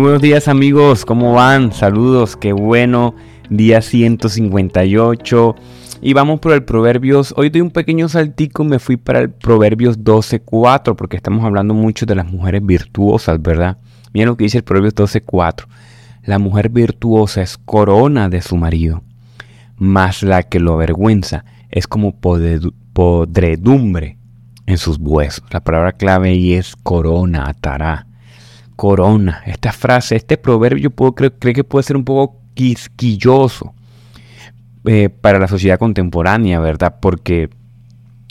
Buenos días amigos, ¿cómo van? Saludos, qué bueno. Día 158. Y vamos por el Proverbios. Hoy doy un pequeño saltico, me fui para el Proverbios 12.4 porque estamos hablando mucho de las mujeres virtuosas, ¿verdad? Miren lo que dice el Proverbios 12.4. La mujer virtuosa es corona de su marido, mas la que lo avergüenza es como podredumbre en sus huesos. La palabra clave ahí es corona, atará corona. Esta frase, este proverbio, puedo creo, que puede ser un poco quisquilloso eh, para la sociedad contemporánea, ¿verdad? Porque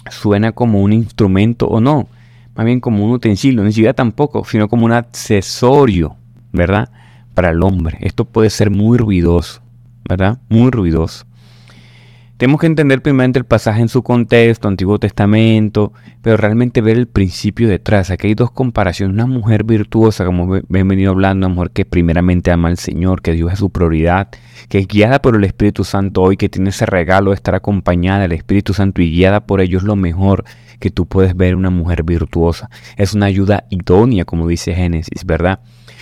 suena como un instrumento o no, más bien como un utensilio, ni siquiera tampoco, sino como un accesorio, ¿verdad? Para el hombre. Esto puede ser muy ruidoso, ¿verdad? Muy ruidoso. Tenemos que entender primeramente el pasaje en su contexto, Antiguo Testamento, pero realmente ver el principio detrás. Aquí hay dos comparaciones. Una mujer virtuosa, como he venido hablando, una mujer que primeramente ama al Señor, que Dios es su prioridad, que es guiada por el Espíritu Santo hoy, que tiene ese regalo de estar acompañada del Espíritu Santo y guiada por ellos lo mejor que tú puedes ver una mujer virtuosa. Es una ayuda idónea, como dice Génesis, ¿verdad?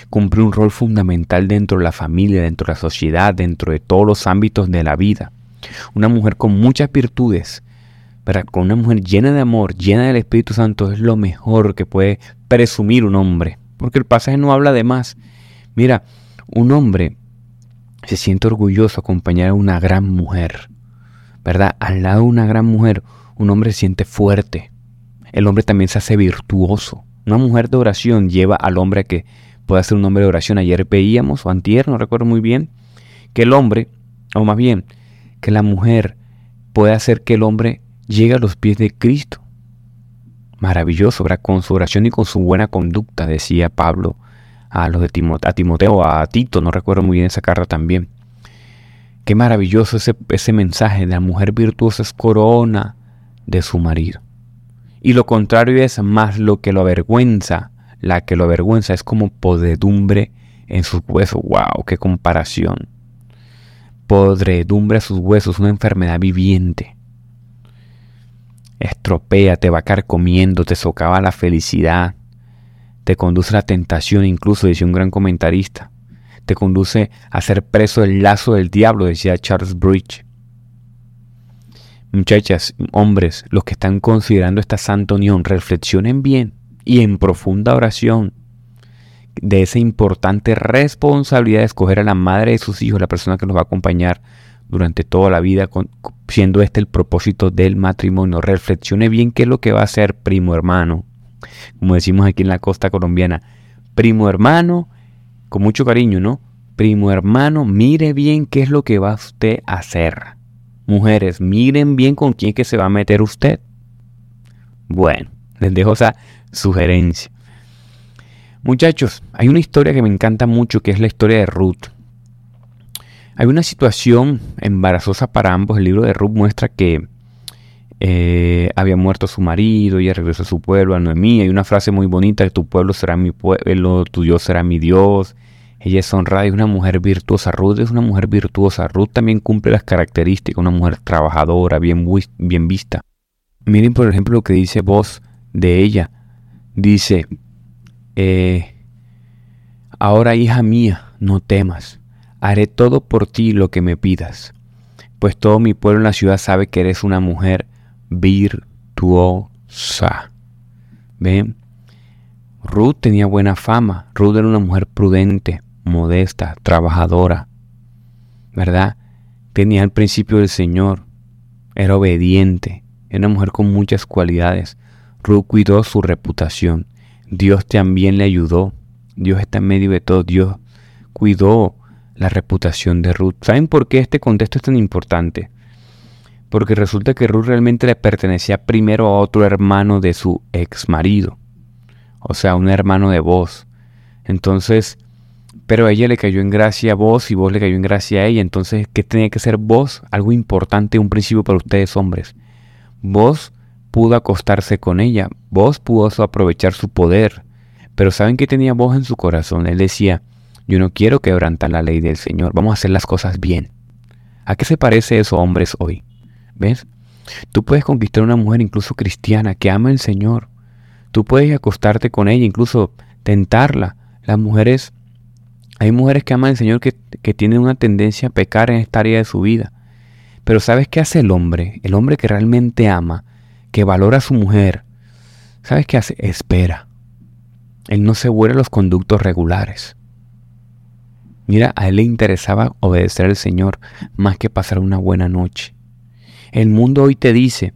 Cumple un rol fundamental dentro de la familia, dentro de la sociedad, dentro de todos los ámbitos de la vida. Una mujer con muchas virtudes, ¿verdad? con una mujer llena de amor, llena del Espíritu Santo, es lo mejor que puede presumir un hombre. Porque el pasaje no habla de más. Mira, un hombre se siente orgulloso acompañar a una gran mujer. ¿Verdad? Al lado de una gran mujer, un hombre se siente fuerte. El hombre también se hace virtuoso. Una mujer de oración lleva al hombre a que pueda ser un hombre de oración. Ayer veíamos, o antier, no recuerdo muy bien, que el hombre, o más bien, que la mujer puede hacer que el hombre llegue a los pies de Cristo. Maravilloso. Con su oración y con su buena conducta, decía Pablo a los de Timoteo, a Timoteo, a Tito, no recuerdo muy bien esa carta también. Qué maravilloso ese, ese mensaje de la mujer virtuosa es corona de su marido. Y lo contrario es más lo que lo avergüenza. La que lo avergüenza es como podedumbre en sus huesos. ¡Wow! ¡Qué comparación! Podredumbre a sus huesos, una enfermedad viviente. Estropea, te va carcomiendo, te socava la felicidad, te conduce a la tentación, incluso, decía un gran comentarista, te conduce a ser preso del lazo del diablo, decía Charles Bridge. Muchachas, hombres, los que están considerando esta santa unión, reflexionen bien y en profunda oración de esa importante responsabilidad de escoger a la madre de sus hijos, la persona que nos va a acompañar durante toda la vida, siendo este el propósito del matrimonio. Reflexione bien qué es lo que va a hacer primo hermano, como decimos aquí en la costa colombiana. Primo hermano, con mucho cariño, ¿no? Primo hermano, mire bien qué es lo que va usted a hacer. Mujeres, miren bien con quién que se va a meter usted. Bueno, les dejo esa sugerencia. Muchachos, hay una historia que me encanta mucho, que es la historia de Ruth. Hay una situación embarazosa para ambos. El libro de Ruth muestra que eh, había muerto su marido, ella regresó a su pueblo, a Noemí. Hay una frase muy bonita, tu pueblo será mi pueblo, tu Dios será mi Dios. Ella es honrada, es una mujer virtuosa. Ruth es una mujer virtuosa. Ruth también cumple las características, una mujer trabajadora, bien, bien vista. Miren, por ejemplo, lo que dice voz de ella. Dice, eh, ahora hija mía, no temas, haré todo por ti lo que me pidas, pues todo mi pueblo en la ciudad sabe que eres una mujer virtuosa. ¿Ven? Ruth tenía buena fama, Ruth era una mujer prudente, modesta, trabajadora, ¿verdad? Tenía el principio del Señor, era obediente, era una mujer con muchas cualidades. Ruth cuidó su reputación. Dios también le ayudó. Dios está en medio de todo. Dios cuidó la reputación de Ruth. ¿Saben por qué este contexto es tan importante? Porque resulta que Ruth realmente le pertenecía primero a otro hermano de su ex marido. O sea, un hermano de vos. Entonces, pero a ella le cayó en gracia a vos y vos le cayó en gracia a ella. Entonces, ¿qué tenía que ser vos? Algo importante, un principio para ustedes hombres. Vos pudo acostarse con ella, vos pudo aprovechar su poder, pero ¿saben que tenía vos en su corazón? Él decía, yo no quiero quebrantar la ley del Señor, vamos a hacer las cosas bien. ¿A qué se parece eso, hombres, hoy? ¿Ves? Tú puedes conquistar a una mujer incluso cristiana que ama al Señor. Tú puedes acostarte con ella, incluso tentarla. Las mujeres Hay mujeres que aman al Señor que, que tienen una tendencia a pecar en esta área de su vida. Pero ¿sabes qué hace el hombre? El hombre que realmente ama, que valora a su mujer. ¿Sabes qué hace? Espera. Él no se vuelve los conductos regulares. Mira, a él le interesaba obedecer al Señor más que pasar una buena noche. El mundo hoy te dice,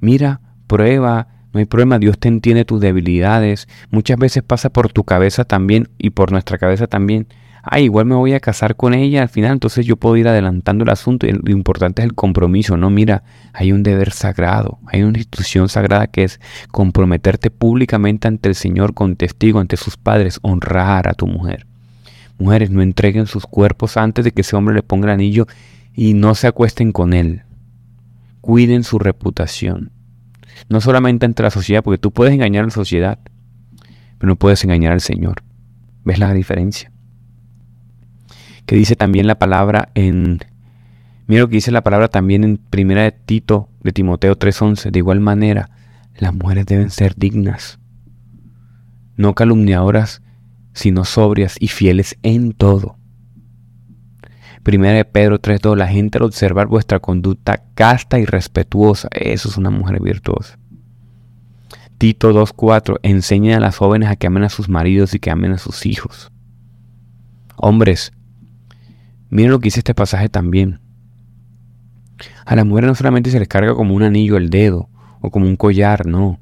mira, prueba, no hay problema, Dios te entiende tus debilidades. Muchas veces pasa por tu cabeza también y por nuestra cabeza también. Ah, igual me voy a casar con ella al final, entonces yo puedo ir adelantando el asunto y lo importante es el compromiso, ¿no? Mira, hay un deber sagrado, hay una institución sagrada que es comprometerte públicamente ante el Señor con testigo, ante sus padres, honrar a tu mujer. Mujeres, no entreguen sus cuerpos antes de que ese hombre le ponga el anillo y no se acuesten con él. Cuiden su reputación. No solamente ante la sociedad, porque tú puedes engañar a la sociedad, pero no puedes engañar al Señor. ¿Ves la diferencia? Que dice también la palabra en... Mira lo que dice la palabra también en Primera de Tito, de Timoteo 3.11. De igual manera, las mujeres deben ser dignas, no calumniadoras, sino sobrias y fieles en todo. Primera de Pedro 3.2, la gente al observar vuestra conducta casta y respetuosa, eso es una mujer virtuosa. Tito 2.4, enseña a las jóvenes a que amen a sus maridos y que amen a sus hijos. Hombres, miren lo que dice este pasaje también. A las mujeres no solamente se les carga como un anillo el dedo o como un collar, no,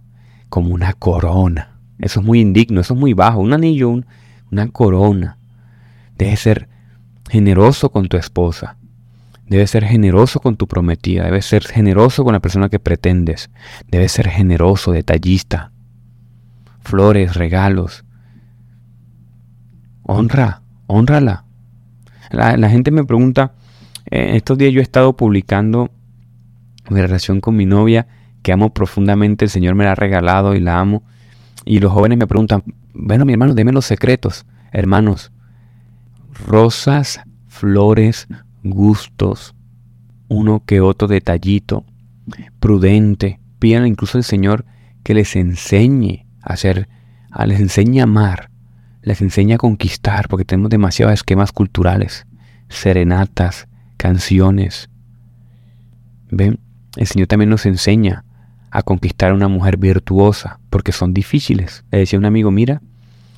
como una corona. Eso es muy indigno, eso es muy bajo. Un anillo, un, una corona. Debes ser generoso con tu esposa. Debes ser generoso con tu prometida. Debes ser generoso con la persona que pretendes. Debes ser generoso, detallista. Flores, regalos. Honra, honrala. La, gente me pregunta, eh, estos días yo he estado publicando mi relación con mi novia, que amo profundamente, el Señor me la ha regalado y la amo. Y los jóvenes me preguntan, bueno, mi hermano, deme los secretos. Hermanos, rosas, flores, gustos, uno que otro detallito, prudente. Pidan incluso al Señor que les enseñe a hacer, a les enseñe a amar, les enseñe a conquistar, porque tenemos demasiados esquemas culturales, serenatas, canciones. ¿Ven? El Señor también nos enseña a conquistar a una mujer virtuosa, porque son difíciles. Le decía un amigo, mira,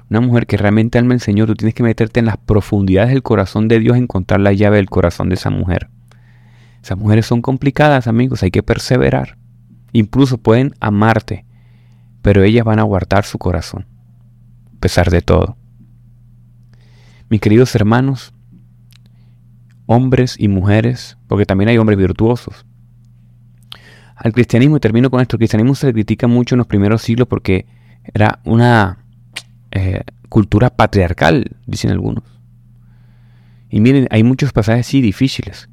una mujer que realmente alma el Señor, tú tienes que meterte en las profundidades del corazón de Dios, encontrar la llave del corazón de esa mujer. Esas mujeres son complicadas, amigos, hay que perseverar. Incluso pueden amarte, pero ellas van a guardar su corazón, pesar de todo. Mis queridos hermanos, hombres y mujeres, porque también hay hombres virtuosos, al cristianismo, y termino con esto, el cristianismo se critica mucho en los primeros siglos porque era una eh, cultura patriarcal, dicen algunos. Y miren, hay muchos pasajes sí difíciles,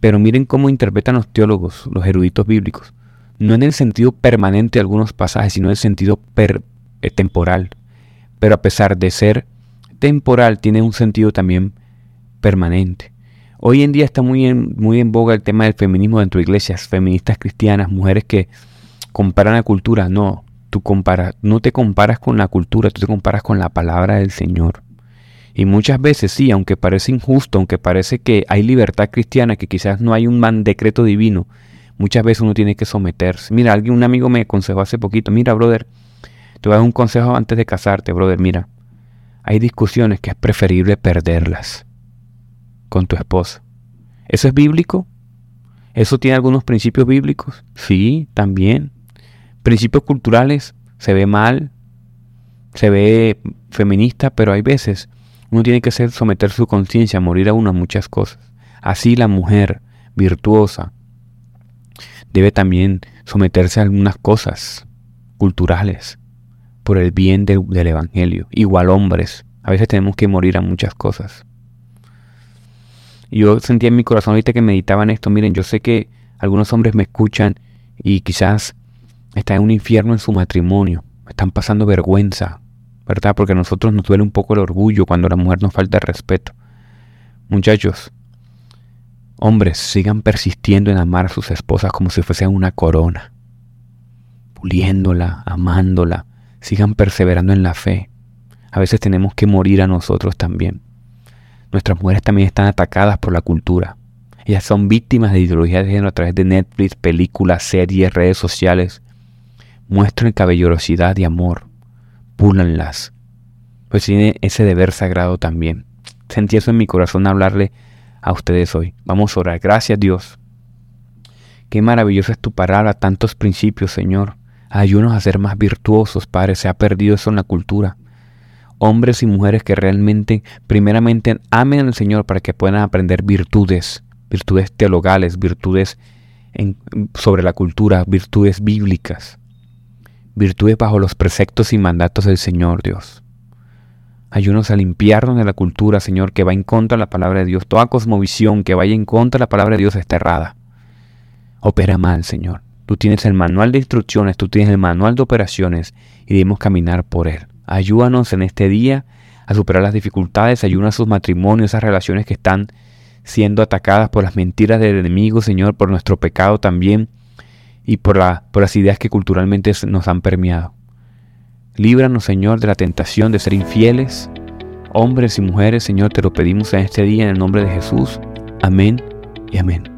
pero miren cómo interpretan los teólogos, los eruditos bíblicos, no en el sentido permanente de algunos pasajes, sino en el sentido eh, temporal. Pero a pesar de ser temporal, tiene un sentido también permanente. Hoy en día está muy en, muy en boga el tema del feminismo dentro de iglesias, feministas cristianas, mujeres que comparan la cultura. No, tú compara, no te comparas con la cultura, tú te comparas con la palabra del Señor. Y muchas veces sí, aunque parece injusto, aunque parece que hay libertad cristiana, que quizás no hay un man decreto divino, muchas veces uno tiene que someterse. Mira, alguien, un amigo me aconsejó hace poquito, mira, brother, te voy a dar un consejo antes de casarte, brother, mira, hay discusiones que es preferible perderlas con tu esposa. ¿Eso es bíblico? ¿Eso tiene algunos principios bíblicos? Sí, también. Principios culturales, se ve mal, se ve feminista, pero hay veces uno tiene que ser, someter su conciencia, morir a uno a muchas cosas. Así la mujer virtuosa debe también someterse a algunas cosas culturales por el bien del Evangelio. Igual hombres, a veces tenemos que morir a muchas cosas. Yo sentía en mi corazón ahorita que meditaban esto, miren, yo sé que algunos hombres me escuchan y quizás están en un infierno en su matrimonio, están pasando vergüenza, ¿verdad? Porque a nosotros nos duele un poco el orgullo cuando la mujer nos falta respeto. Muchachos, hombres, sigan persistiendo en amar a sus esposas como si fuesen una corona, puliéndola, amándola, sigan perseverando en la fe, A veces tenemos que morir a nosotros también. Nuestras mujeres también están atacadas por la cultura. Ellas son víctimas de ideología de género a través de Netflix, películas, series, redes sociales. Muestren caballerosidad y amor. Púlanlas. Pues tiene ese deber sagrado también. Sentí eso en mi corazón hablarle a ustedes hoy. Vamos a orar. Gracias Dios. Qué maravillosa es tu palabra, tantos principios, Señor. Ayúdanos a ser más virtuosos, Padre. Se ha perdido eso en la cultura. Hombres y mujeres que realmente, primeramente, amen al Señor para que puedan aprender virtudes virtudes teologales, virtudes sobre la cultura, virtudes bíblicas, virtudes bajo los preceptos y mandatos del Señor Dios. Ayúdanos a limpiarnos de la cultura, Señor, que va en contra de la palabra de Dios. Toda cosmovisión que vaya en contra de la palabra de Dios está errada. Opera mal, Señor. Tú tienes el manual de instrucciones, tú tienes el manual de operaciones y debemos caminar por él. Ayúdanos en este día a superar las dificultades, ayúdanos a sus matrimonios, esas relaciones que están siendo atacadas por las mentiras del enemigo, Señor, por nuestro pecado también y por, por las ideas que culturalmente nos han permeado. Líbranos, Señor, de la tentación de ser infieles, hombres y mujeres, Señor, te lo pedimos en este día en el nombre de Jesús. Amén y amén.